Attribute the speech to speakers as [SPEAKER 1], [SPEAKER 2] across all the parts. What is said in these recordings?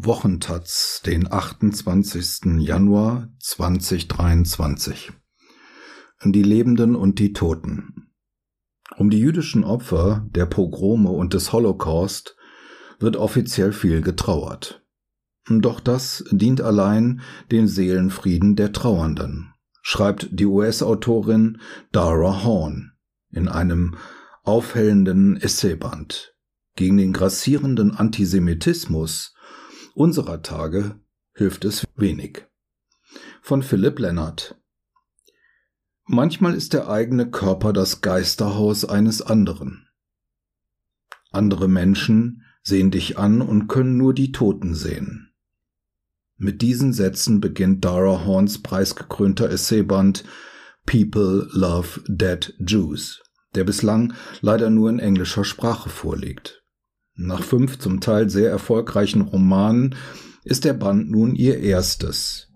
[SPEAKER 1] Wochentaz, den 28. Januar 2023. Die Lebenden und die Toten. Um die jüdischen Opfer der Pogrome und des Holocaust wird offiziell viel getrauert. Doch das dient allein dem Seelenfrieden der Trauernden, schreibt die US-Autorin Dara Horn in einem aufhellenden Essayband gegen den grassierenden Antisemitismus unserer Tage hilft es wenig. Von Philipp Lennart Manchmal ist der eigene Körper das Geisterhaus eines anderen. Andere Menschen sehen dich an und können nur die Toten sehen. Mit diesen Sätzen beginnt Dara Horns preisgekrönter Essayband People Love Dead Jews, der bislang leider nur in englischer Sprache vorliegt. Nach fünf zum Teil sehr erfolgreichen Romanen ist der Band nun ihr erstes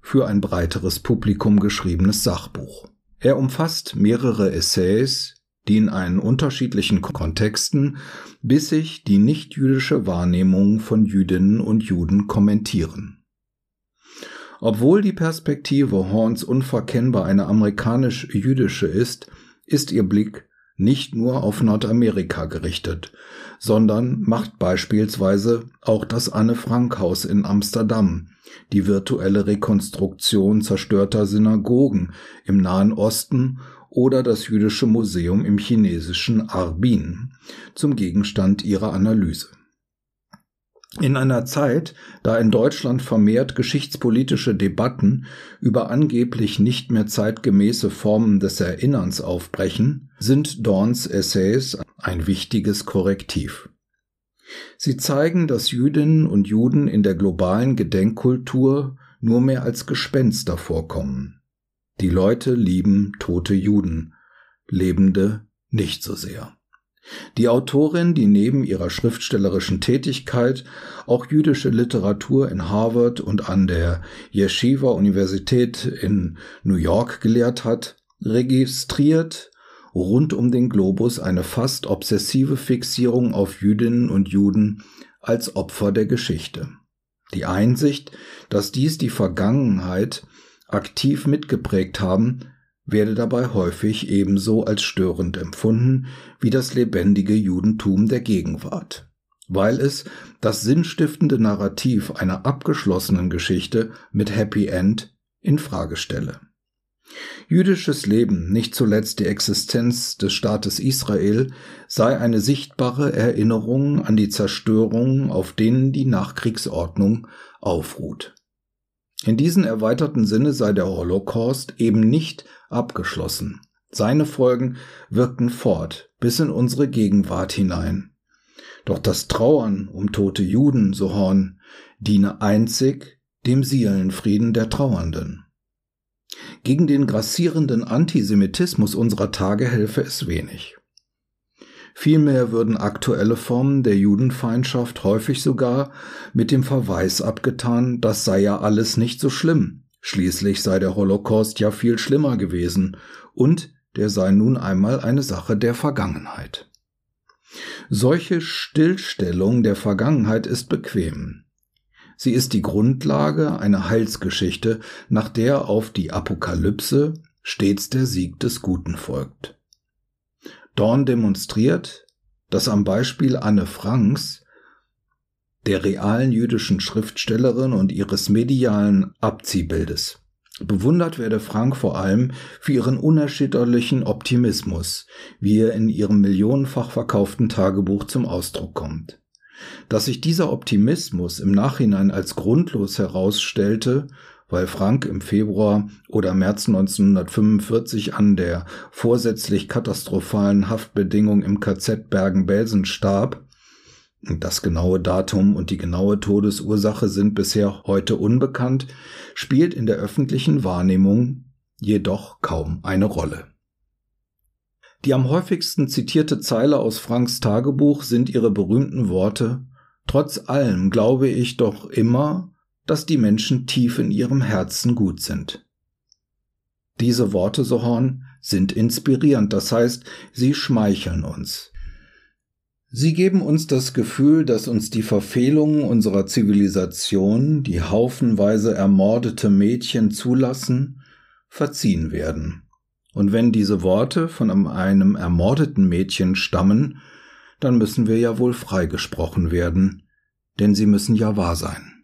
[SPEAKER 1] für ein breiteres Publikum geschriebenes Sachbuch. Er umfasst mehrere Essays, die in einen unterschiedlichen Kontexten bissig die nichtjüdische Wahrnehmung von Jüdinnen und Juden kommentieren. Obwohl die Perspektive Horns unverkennbar eine amerikanisch-jüdische ist, ist ihr Blick nicht nur auf Nordamerika gerichtet, sondern macht beispielsweise auch das Anne Frank Haus in Amsterdam, die virtuelle Rekonstruktion zerstörter Synagogen im Nahen Osten oder das Jüdische Museum im chinesischen Arbin zum Gegenstand ihrer Analyse. In einer Zeit, da in Deutschland vermehrt geschichtspolitische Debatten über angeblich nicht mehr zeitgemäße Formen des Erinnerns aufbrechen, sind Dorns Essays ein wichtiges Korrektiv. Sie zeigen, dass Jüdinnen und Juden in der globalen Gedenkkultur nur mehr als Gespenster vorkommen. Die Leute lieben tote Juden, Lebende nicht so sehr. Die Autorin, die neben ihrer schriftstellerischen Tätigkeit auch jüdische Literatur in Harvard und an der Yeshiva Universität in New York gelehrt hat, registriert rund um den Globus eine fast obsessive Fixierung auf Jüdinnen und Juden als Opfer der Geschichte. Die Einsicht, dass dies die Vergangenheit aktiv mitgeprägt haben, werde dabei häufig ebenso als störend empfunden wie das lebendige Judentum der Gegenwart, weil es das sinnstiftende Narrativ einer abgeschlossenen Geschichte mit Happy End in Frage stelle. Jüdisches Leben, nicht zuletzt die Existenz des Staates Israel, sei eine sichtbare Erinnerung an die Zerstörungen, auf denen die Nachkriegsordnung aufruht. In diesem erweiterten Sinne sei der Holocaust eben nicht abgeschlossen. Seine Folgen wirkten fort bis in unsere Gegenwart hinein. Doch das Trauern um tote Juden, so Horn, diene einzig dem Seelenfrieden der Trauernden. Gegen den grassierenden Antisemitismus unserer Tage helfe es wenig. Vielmehr würden aktuelle Formen der Judenfeindschaft häufig sogar mit dem Verweis abgetan, das sei ja alles nicht so schlimm. Schließlich sei der Holocaust ja viel schlimmer gewesen und der sei nun einmal eine Sache der Vergangenheit. Solche Stillstellung der Vergangenheit ist bequem. Sie ist die Grundlage einer Heilsgeschichte, nach der auf die Apokalypse stets der Sieg des Guten folgt. Dorn demonstriert, dass am Beispiel Anne Franks, der realen jüdischen Schriftstellerin und ihres medialen Abziehbildes, bewundert werde Frank vor allem für ihren unerschütterlichen Optimismus, wie er in ihrem millionenfach verkauften Tagebuch zum Ausdruck kommt. Dass sich dieser Optimismus im Nachhinein als grundlos herausstellte, weil Frank im Februar oder März 1945 an der vorsätzlich katastrophalen Haftbedingung im KZ Bergen-Belsen starb. Das genaue Datum und die genaue Todesursache sind bisher heute unbekannt, spielt in der öffentlichen Wahrnehmung jedoch kaum eine Rolle. Die am häufigsten zitierte Zeile aus Franks Tagebuch sind ihre berühmten Worte Trotz allem glaube ich doch immer, dass die Menschen tief in ihrem Herzen gut sind. Diese Worte, so Horn, sind inspirierend, das heißt, sie schmeicheln uns. Sie geben uns das Gefühl, dass uns die Verfehlungen unserer Zivilisation, die haufenweise ermordete Mädchen zulassen, verziehen werden. Und wenn diese Worte von einem ermordeten Mädchen stammen, dann müssen wir ja wohl freigesprochen werden, denn sie müssen ja wahr sein.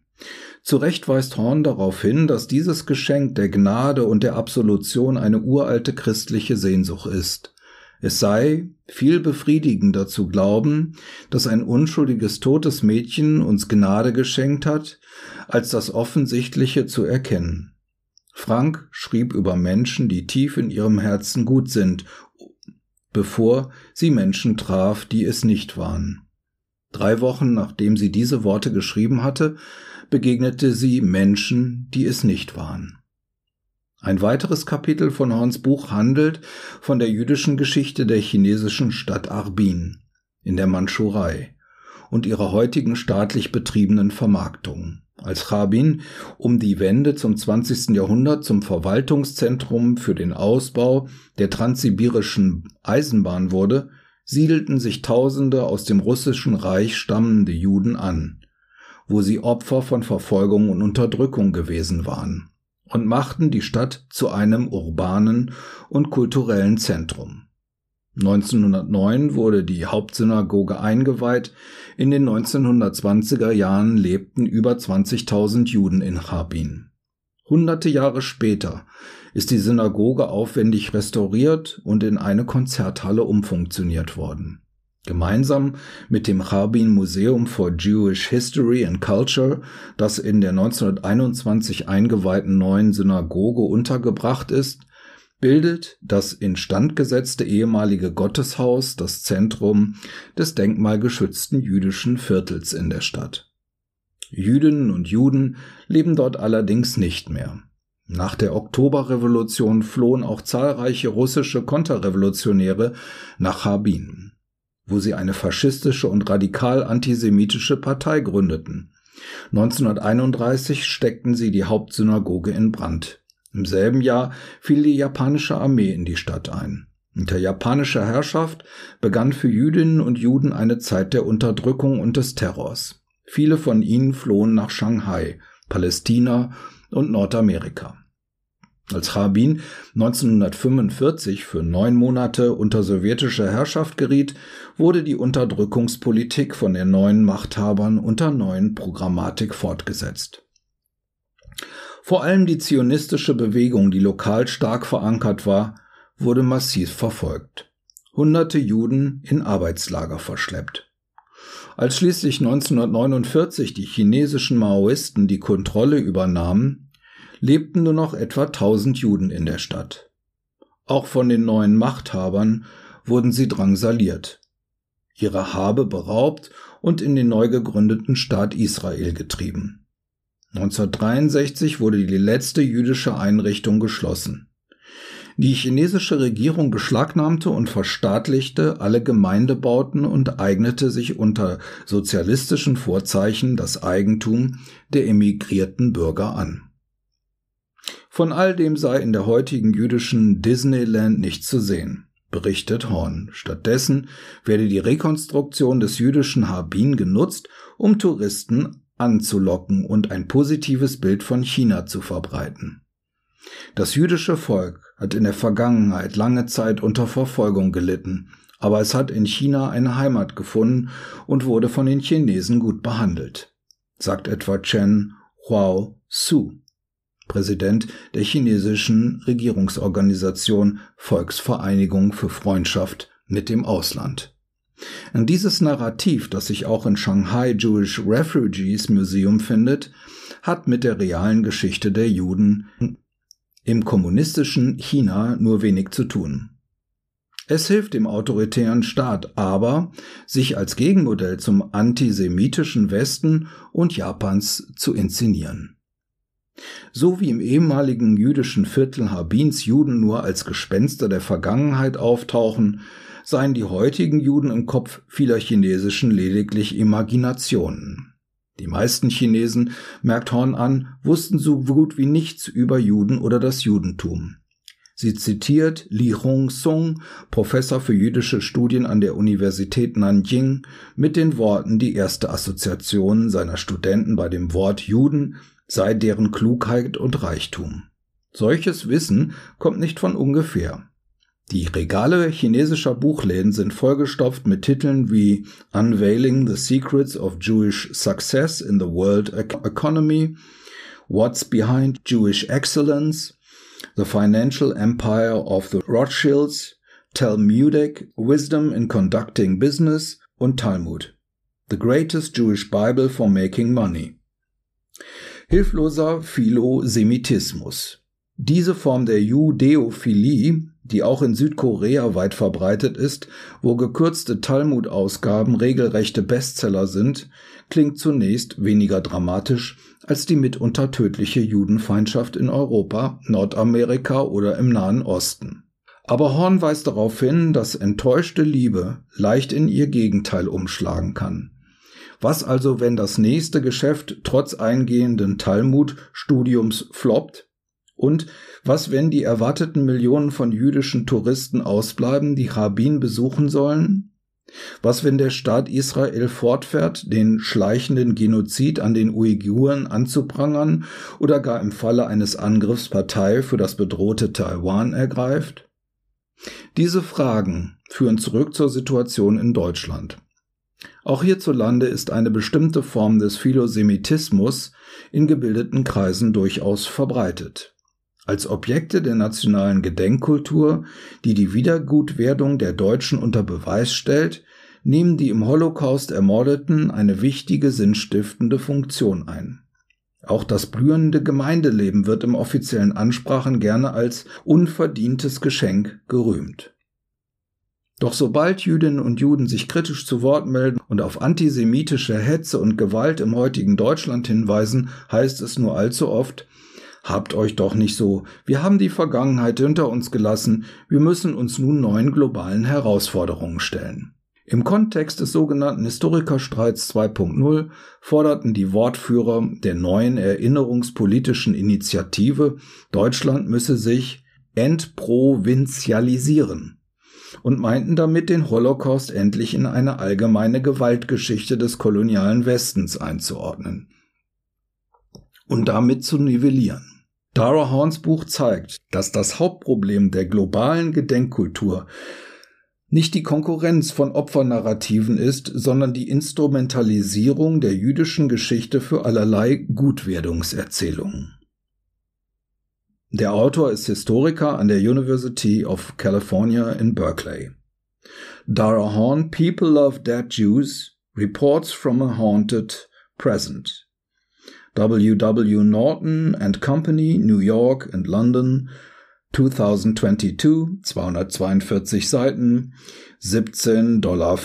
[SPEAKER 1] Zu Recht weist Horn darauf hin, dass dieses Geschenk der Gnade und der Absolution eine uralte christliche Sehnsucht ist. Es sei viel befriedigender zu glauben, dass ein unschuldiges totes Mädchen uns Gnade geschenkt hat, als das Offensichtliche zu erkennen. Frank schrieb über Menschen, die tief in ihrem Herzen gut sind, bevor sie Menschen traf, die es nicht waren. Drei Wochen nachdem sie diese Worte geschrieben hatte, begegnete sie Menschen, die es nicht waren. Ein weiteres Kapitel von Horns Buch handelt von der jüdischen Geschichte der chinesischen Stadt Arbin in der Mandschurei und ihrer heutigen staatlich betriebenen Vermarktung. Als Harbin um die Wende zum 20. Jahrhundert zum Verwaltungszentrum für den Ausbau der transsibirischen Eisenbahn wurde, siedelten sich Tausende aus dem russischen Reich stammende Juden an, wo sie Opfer von Verfolgung und Unterdrückung gewesen waren und machten die Stadt zu einem urbanen und kulturellen Zentrum. 1909 wurde die Hauptsynagoge eingeweiht. In den 1920er Jahren lebten über 20.000 Juden in Charbin. Hunderte Jahre später ist die Synagoge aufwendig restauriert und in eine Konzerthalle umfunktioniert worden. Gemeinsam mit dem Harbin Museum for Jewish History and Culture, das in der 1921 eingeweihten neuen Synagoge untergebracht ist, bildet das instand gesetzte ehemalige Gotteshaus das Zentrum des denkmalgeschützten jüdischen Viertels in der Stadt. Jüdinnen und Juden leben dort allerdings nicht mehr. Nach der Oktoberrevolution flohen auch zahlreiche russische Konterrevolutionäre nach Harbin wo sie eine faschistische und radikal antisemitische Partei gründeten. 1931 steckten sie die Hauptsynagoge in Brand. Im selben Jahr fiel die japanische Armee in die Stadt ein. Unter japanischer Herrschaft begann für Jüdinnen und Juden eine Zeit der Unterdrückung und des Terrors. Viele von ihnen flohen nach Shanghai, Palästina und Nordamerika. Als Rabin 1945 für neun Monate unter sowjetische Herrschaft geriet, wurde die Unterdrückungspolitik von den neuen Machthabern unter neuen Programmatik fortgesetzt. Vor allem die zionistische Bewegung, die lokal stark verankert war, wurde massiv verfolgt. Hunderte Juden in Arbeitslager verschleppt. Als schließlich 1949 die chinesischen Maoisten die Kontrolle übernahmen, lebten nur noch etwa 1000 Juden in der Stadt. Auch von den neuen Machthabern wurden sie drangsaliert, ihre Habe beraubt und in den neu gegründeten Staat Israel getrieben. 1963 wurde die letzte jüdische Einrichtung geschlossen. Die chinesische Regierung beschlagnahmte und verstaatlichte alle Gemeindebauten und eignete sich unter sozialistischen Vorzeichen das Eigentum der emigrierten Bürger an. Von all dem sei in der heutigen jüdischen Disneyland nichts zu sehen, berichtet Horn. Stattdessen werde die Rekonstruktion des jüdischen Harbin genutzt, um Touristen anzulocken und ein positives Bild von China zu verbreiten. Das jüdische Volk hat in der Vergangenheit lange Zeit unter Verfolgung gelitten, aber es hat in China eine Heimat gefunden und wurde von den Chinesen gut behandelt, sagt etwa Chen Huao Su. Präsident der chinesischen Regierungsorganisation Volksvereinigung für Freundschaft mit dem Ausland. Dieses Narrativ, das sich auch in Shanghai Jewish Refugees Museum findet, hat mit der realen Geschichte der Juden im kommunistischen China nur wenig zu tun. Es hilft dem autoritären Staat aber, sich als Gegenmodell zum antisemitischen Westen und Japans zu inszenieren. So wie im ehemaligen jüdischen Viertel Harbins Juden nur als Gespenster der Vergangenheit auftauchen, seien die heutigen Juden im Kopf vieler Chinesischen lediglich Imaginationen. Die meisten Chinesen, merkt Horn an, wussten so gut wie nichts über Juden oder das Judentum. Sie zitiert Li Hong-sung, Professor für jüdische Studien an der Universität Nanjing, mit den Worten, die erste Assoziation seiner Studenten bei dem Wort Juden sei deren Klugheit und Reichtum. Solches Wissen kommt nicht von ungefähr. Die Regale chinesischer Buchläden sind vollgestopft mit Titeln wie Unveiling the Secrets of Jewish Success in the World Economy, What's Behind Jewish Excellence, The Financial Empire of the Rothschilds, Talmudic Wisdom in Conducting Business und Talmud, The Greatest Jewish Bible for Making Money. Hilfloser Philosemitismus. Diese Form der Judäophilie die auch in Südkorea weit verbreitet ist, wo gekürzte Talmud-Ausgaben regelrechte Bestseller sind, klingt zunächst weniger dramatisch als die mitunter tödliche Judenfeindschaft in Europa, Nordamerika oder im Nahen Osten. Aber Horn weist darauf hin, dass enttäuschte Liebe leicht in ihr Gegenteil umschlagen kann. Was also, wenn das nächste Geschäft trotz eingehenden Talmud-Studiums floppt und was, wenn die erwarteten Millionen von jüdischen Touristen ausbleiben, die Rabin besuchen sollen? Was, wenn der Staat Israel fortfährt, den schleichenden Genozid an den Uiguren anzuprangern oder gar im Falle eines Angriffs Partei für das bedrohte Taiwan ergreift? Diese Fragen führen zurück zur Situation in Deutschland. Auch hierzulande ist eine bestimmte Form des Philosemitismus in gebildeten Kreisen durchaus verbreitet als Objekte der nationalen Gedenkkultur, die die Wiedergutwerdung der Deutschen unter Beweis stellt, nehmen die im Holocaust Ermordeten eine wichtige sinnstiftende Funktion ein. Auch das blühende Gemeindeleben wird im offiziellen Ansprachen gerne als unverdientes Geschenk gerühmt. Doch sobald Jüdinnen und Juden sich kritisch zu Wort melden und auf antisemitische Hetze und Gewalt im heutigen Deutschland hinweisen, heißt es nur allzu oft, Habt euch doch nicht so. Wir haben die Vergangenheit hinter uns gelassen. Wir müssen uns nun neuen globalen Herausforderungen stellen. Im Kontext des sogenannten Historikerstreits 2.0 forderten die Wortführer der neuen erinnerungspolitischen Initiative, Deutschland müsse sich entprovinzialisieren und meinten damit den Holocaust endlich in eine allgemeine Gewaltgeschichte des kolonialen Westens einzuordnen und damit zu nivellieren. Dara Horns Buch zeigt, dass das Hauptproblem der globalen Gedenkkultur nicht die Konkurrenz von Opfernarrativen ist, sondern die Instrumentalisierung der jüdischen Geschichte für allerlei Gutwerdungserzählungen. Der Autor ist Historiker an der University of California in Berkeley. Dara Horn, People Love Dead Jews, Reports from a Haunted Present. W. W. Norton and Company, New York and London, 2022, 242 Seiten, 17,95 Dollar.